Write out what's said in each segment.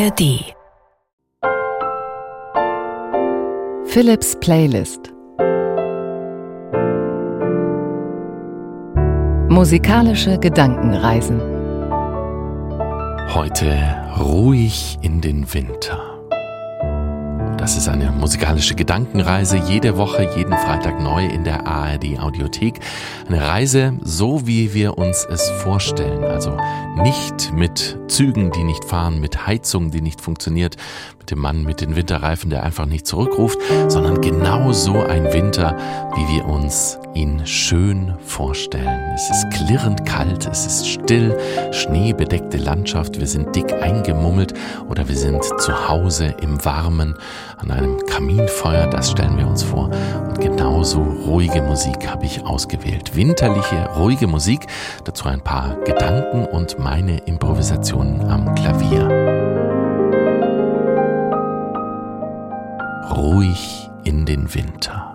ARD Philips Playlist. Musikalische Gedankenreisen. Heute ruhig in den Winter. Das ist eine musikalische Gedankenreise, jede Woche, jeden Freitag neu in der ARD Audiothek. Eine Reise, so wie wir uns es vorstellen. Also nicht mit Zügen, die nicht fahren, mit Heizung, die nicht funktioniert, mit dem Mann mit den Winterreifen, der einfach nicht zurückruft, sondern genau so ein Winter, wie wir uns ihn schön vorstellen. Es ist klirrend kalt, es ist still, schneebedeckte Landschaft, wir sind dick eingemummelt oder wir sind zu Hause im Warmen an einem Kaminfeuer, das stellen wir uns vor. Und genauso ruhige Musik habe ich ausgewählt. Winterliche, ruhige Musik, dazu ein paar Gedanken und meine Improvisationen am Klavier. Ruhig in den Winter.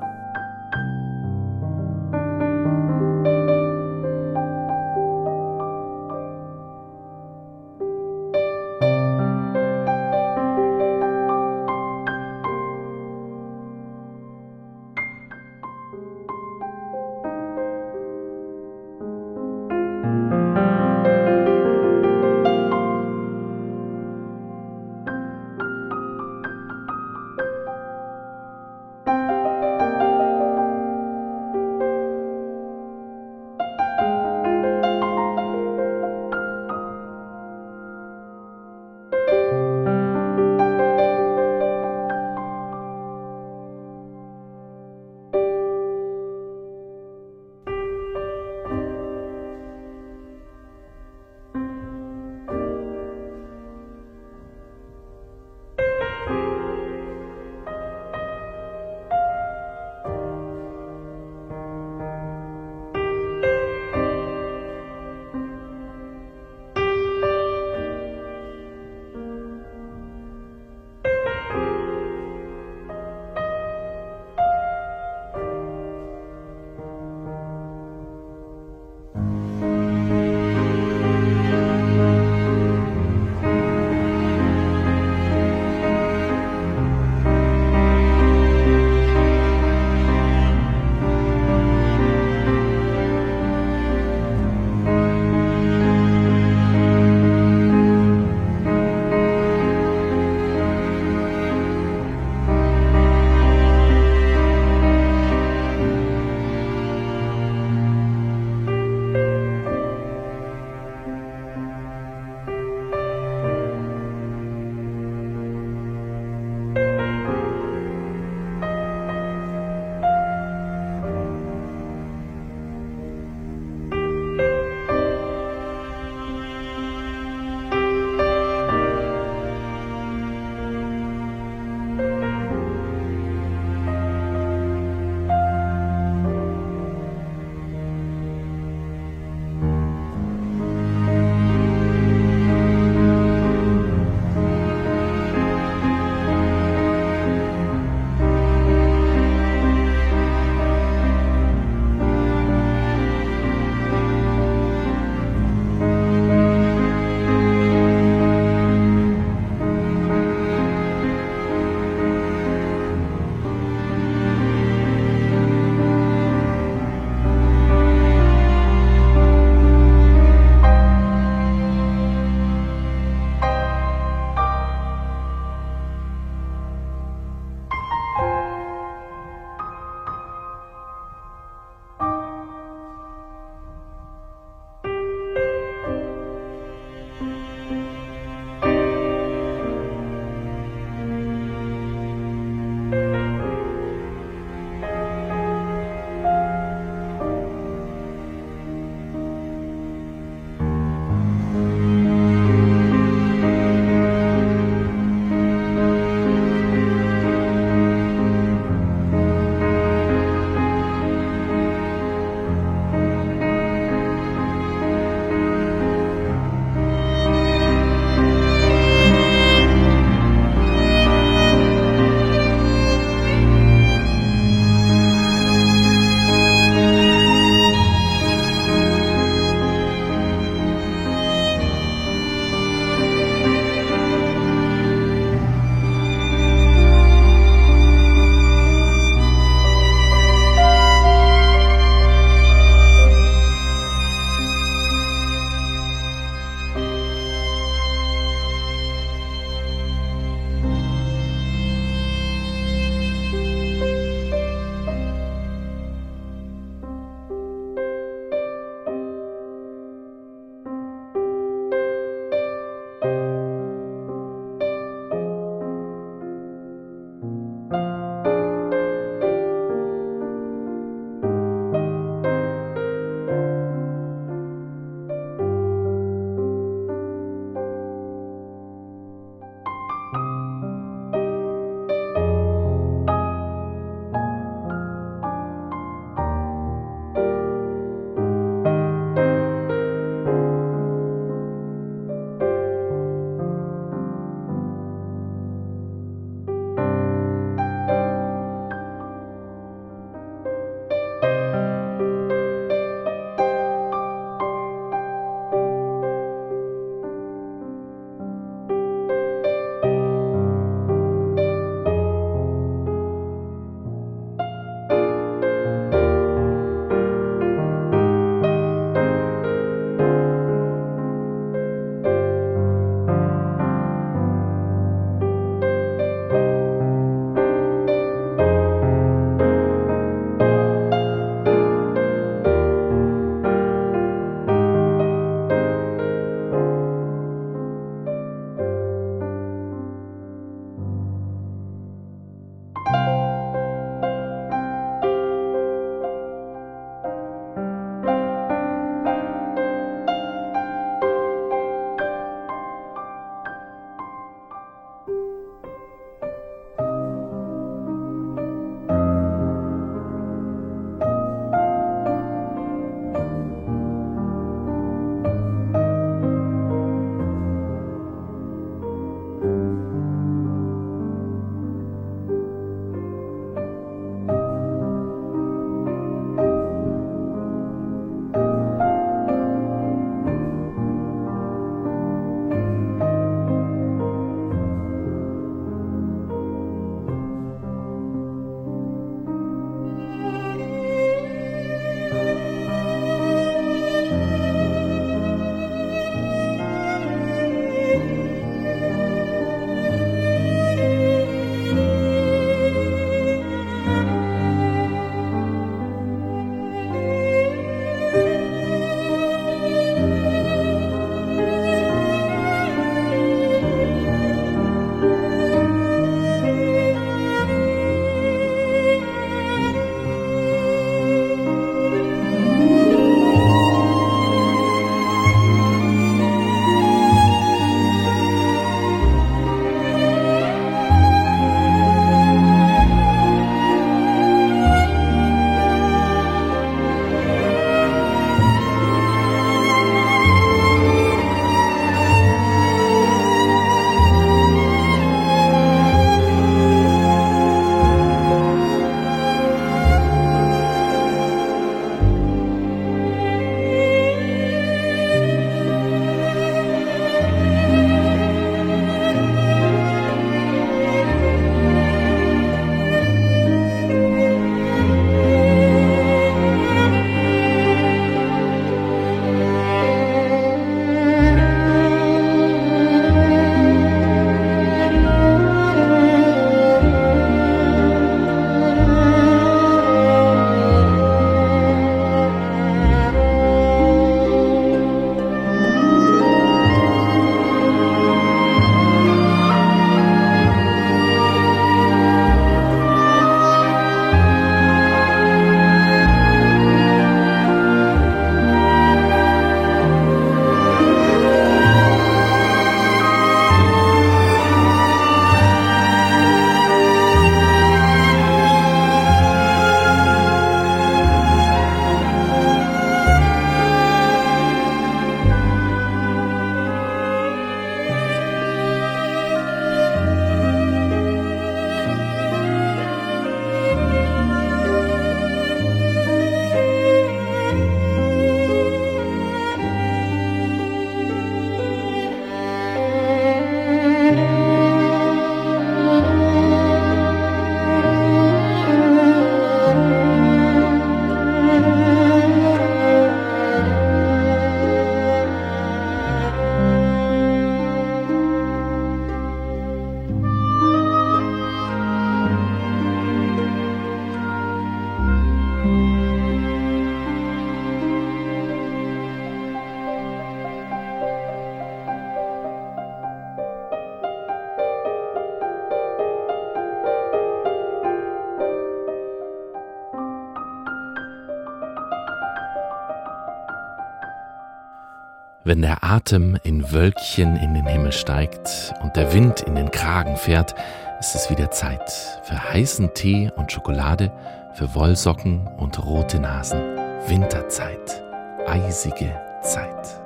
Wenn der Atem in Wölkchen in den Himmel steigt und der Wind in den Kragen fährt, ist es wieder Zeit für heißen Tee und Schokolade, für Wollsocken und rote Nasen. Winterzeit, eisige Zeit.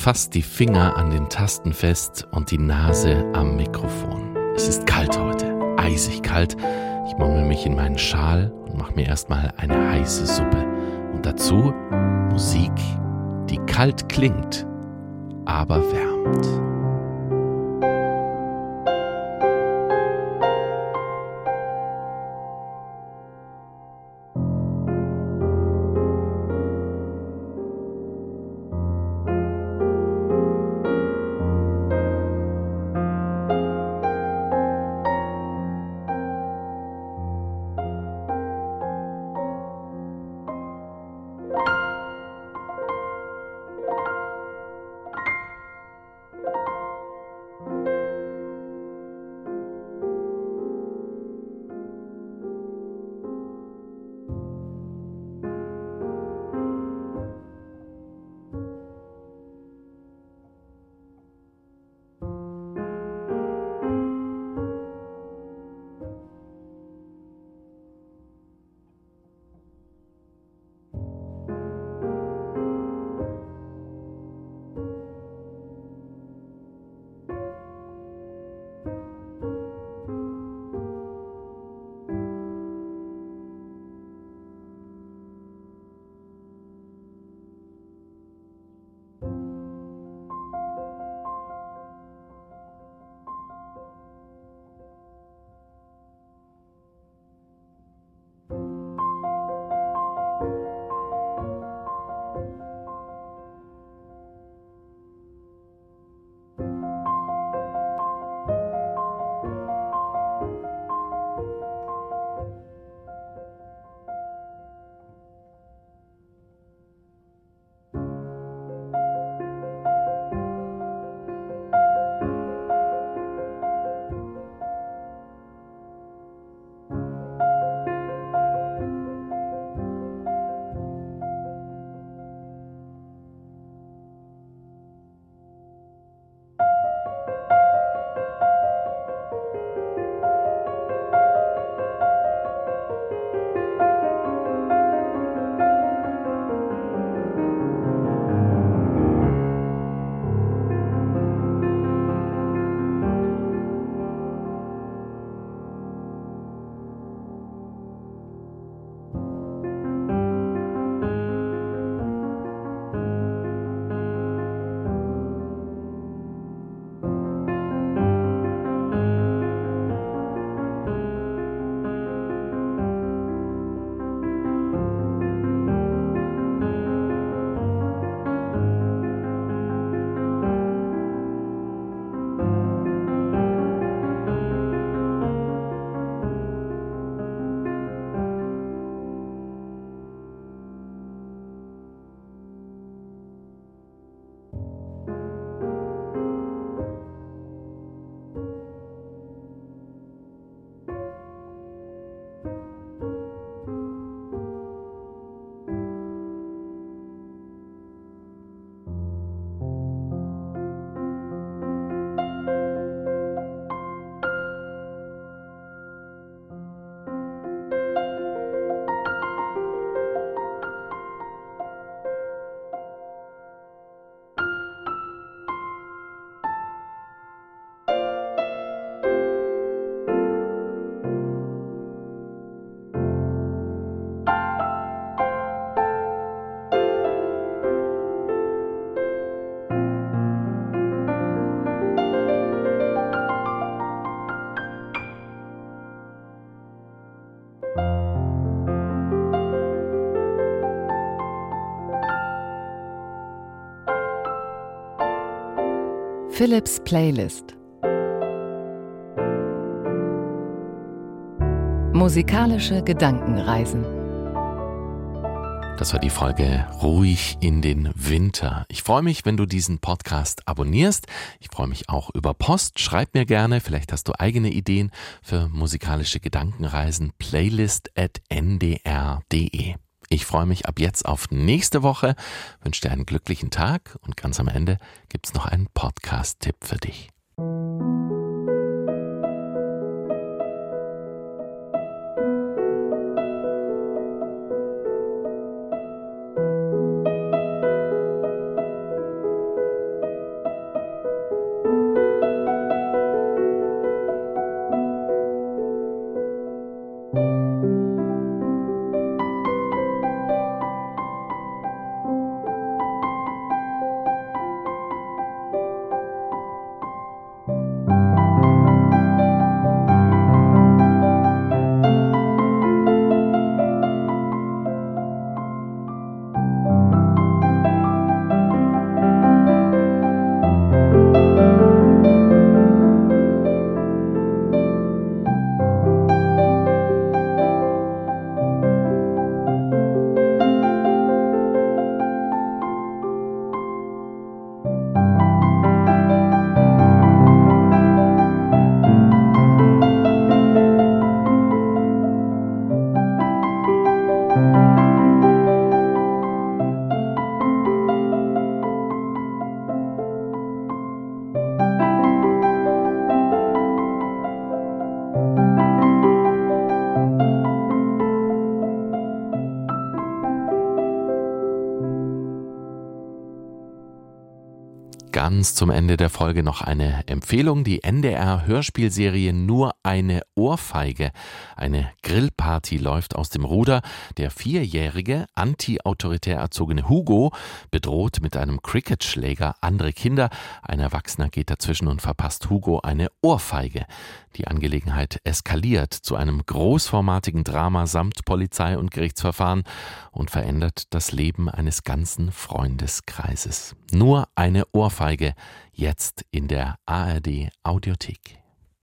Fast die Finger an den Tasten fest und die Nase am Mikrofon. Es ist kalt heute, eisig kalt. Ich mummel mich in meinen Schal und mache mir erstmal eine heiße Suppe. Und dazu Musik, die kalt klingt, aber wärmt. Philips Playlist Musikalische Gedankenreisen Das war die Folge Ruhig in den Winter. Ich freue mich, wenn du diesen Podcast abonnierst. Ich freue mich auch über Post. Schreib mir gerne, vielleicht hast du eigene Ideen für musikalische Gedankenreisen. Playlist at ndr.de. Ich freue mich ab jetzt auf nächste Woche, wünsche dir einen glücklichen Tag und ganz am Ende gibt es noch einen Podcast-Tipp für dich. Ganz zum Ende der Folge noch eine Empfehlung. Die NDR Hörspielserie Nur eine Ohrfeige. Eine Grillparty läuft aus dem Ruder. Der vierjährige, anti-autoritär erzogene Hugo bedroht mit einem Cricketschläger andere Kinder. Ein Erwachsener geht dazwischen und verpasst Hugo eine Ohrfeige. Die Angelegenheit eskaliert zu einem großformatigen Drama samt Polizei und Gerichtsverfahren und verändert das Leben eines ganzen Freundeskreises. Nur eine Ohrfeige jetzt in der ARD Audiothek.